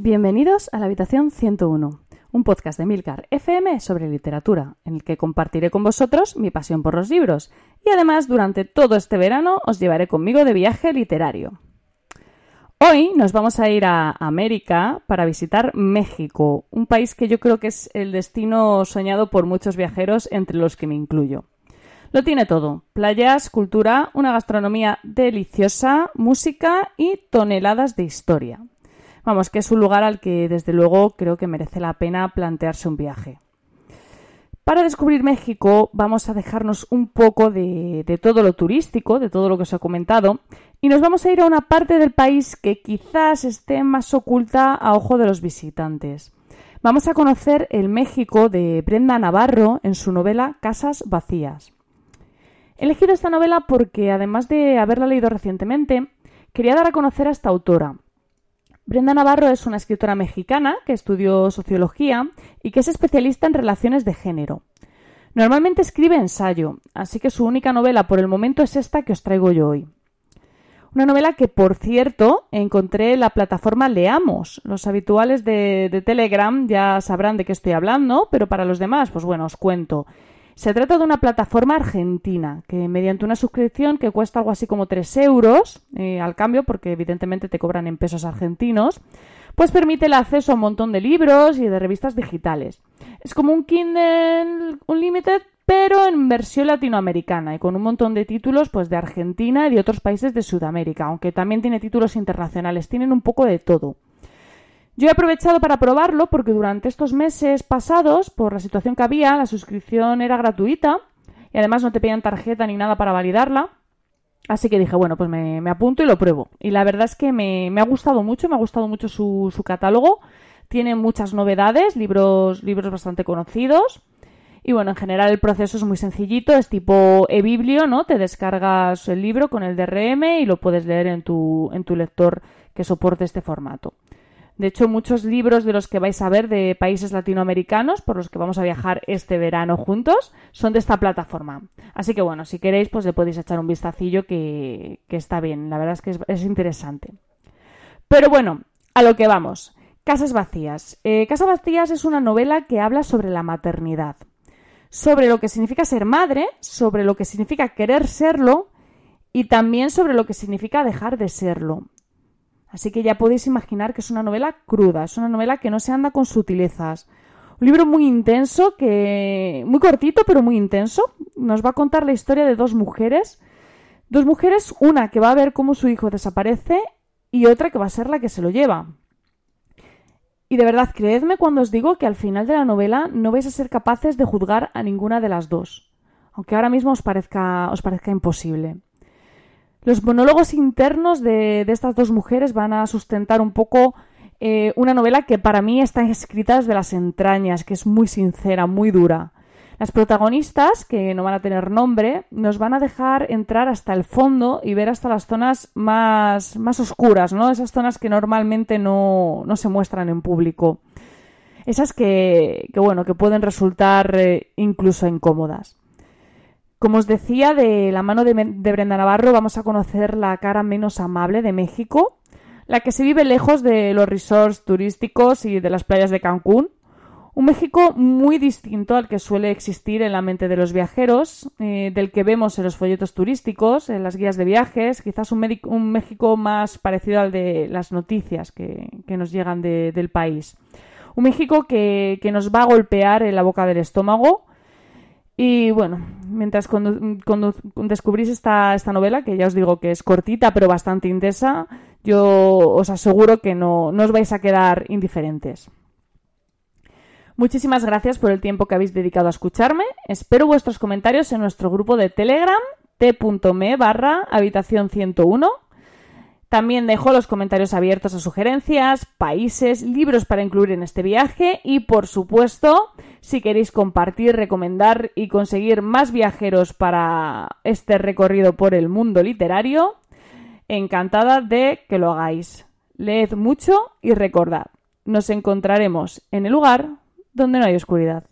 Bienvenidos a la habitación 101, un podcast de Milcar FM sobre literatura, en el que compartiré con vosotros mi pasión por los libros y además durante todo este verano os llevaré conmigo de viaje literario. Hoy nos vamos a ir a América para visitar México, un país que yo creo que es el destino soñado por muchos viajeros, entre los que me incluyo. Lo tiene todo, playas, cultura, una gastronomía deliciosa, música y toneladas de historia. Vamos, que es un lugar al que desde luego creo que merece la pena plantearse un viaje. Para descubrir México vamos a dejarnos un poco de, todo lo turístico, de todo lo que os he comentado, y nos vamos a ir a una parte del país que quizás esté más oculta a ojo de los visitantes. Vamos a conocer el México de Brenda Navarro en su novela Casas Vacías. He elegido esta novela porque, además de haberla leído recientemente, quería dar a conocer a esta autora, Brenda Navarro es una escritora mexicana que estudió sociología y que es especialista en relaciones de género. Normalmente escribe ensayo, así que su única novela por el momento es esta que os traigo yo hoy. Una novela que, por cierto, encontré en la plataforma Leamos. Los habituales de, de Telegram ya sabrán de qué estoy hablando, pero para los demás, pues bueno, os cuento. Se trata de una plataforma argentina que mediante una suscripción que cuesta algo así como 3 euros eh, al cambio, porque evidentemente te cobran en pesos argentinos, pues permite el acceso a un montón de libros y de revistas digitales. Es como un Kindle Unlimited, pero en versión latinoamericana y con un montón de títulos pues de Argentina y de otros países de Sudamérica, aunque también tiene títulos internacionales, tienen un poco de todo. Yo he aprovechado para probarlo porque durante estos meses pasados, por la situación que había, la suscripción era gratuita y además no te pedían tarjeta ni nada para validarla. Así que dije, bueno, pues me, apunto y lo pruebo. Y la verdad es que me, ha gustado mucho, me ha gustado mucho su, catálogo. Tiene muchas novedades, libros, libros bastante conocidos. Y bueno, en general el proceso es muy sencillito, es tipo e-biblio, ¿no? Te descargas el libro con el DRM y lo puedes leer en tu, en tu lector que soporte este formato. De hecho, muchos libros de los que vais a ver de países latinoamericanos, por los que vamos a viajar este verano juntos, son de esta plataforma. Así que bueno, si queréis, pues le podéis echar un vistacillo que, está bien. La verdad es que es, interesante. Pero bueno, a lo que vamos. Casas Vacías. Eh, Casas Vacías es una novela que habla sobre la maternidad, sobre lo que significa ser madre, sobre lo que significa querer serlo y también sobre lo que significa dejar de serlo. Así que ya podéis imaginar que es una novela cruda, es una novela que no se anda con sutilezas. Un libro muy intenso, que muy cortito pero muy intenso. Nos va a contar la historia de dos mujeres. Dos mujeres, una que va a ver cómo su hijo desaparece y otra que va a ser la que se lo lleva. Y de verdad, creedme cuando os digo que al final de la novela no vais a ser capaces de juzgar a ninguna de las dos, aunque ahora mismo os parezca, os parezca imposible. Los monólogos internos de, estas dos mujeres van a sustentar un poco eh, una novela que para mí está escrita desde las entrañas, que es muy sincera, muy dura. Las protagonistas, que no van a tener nombre, nos van a dejar entrar hasta el fondo y ver hasta las zonas más, más oscuras, ¿no? Esas zonas que normalmente no, se muestran en público. Esas que, bueno, que pueden resultar eh, incluso incómodas. Como os decía, de la mano de, Brenda Navarro vamos a conocer la cara menos amable de México, la que se vive lejos de los resorts turísticos y de las playas de Cancún. Un México muy distinto al que suele existir en la mente de los viajeros, eh, del que vemos en los folletos turísticos, en las guías de viajes, quizás un, México más parecido al de las noticias que, nos llegan del país. Un México que, que nos va a golpear en la boca del estómago, y bueno, mientras descubrís esta, esta, novela, que ya os digo que es cortita pero bastante intensa, yo os aseguro que no, no os vais a quedar indiferentes. Muchísimas gracias por el tiempo que habéis dedicado a escucharme. Espero vuestros comentarios en nuestro grupo de Telegram t.me barra habitación 101 también dejo los comentarios abiertos a sugerencias, países, libros para incluir en este viaje y, por supuesto, si queréis compartir, recomendar y conseguir más viajeros para este recorrido por el mundo literario, encantada de que lo hagáis. Leed mucho y recordad, nos encontraremos en el lugar donde no hay oscuridad.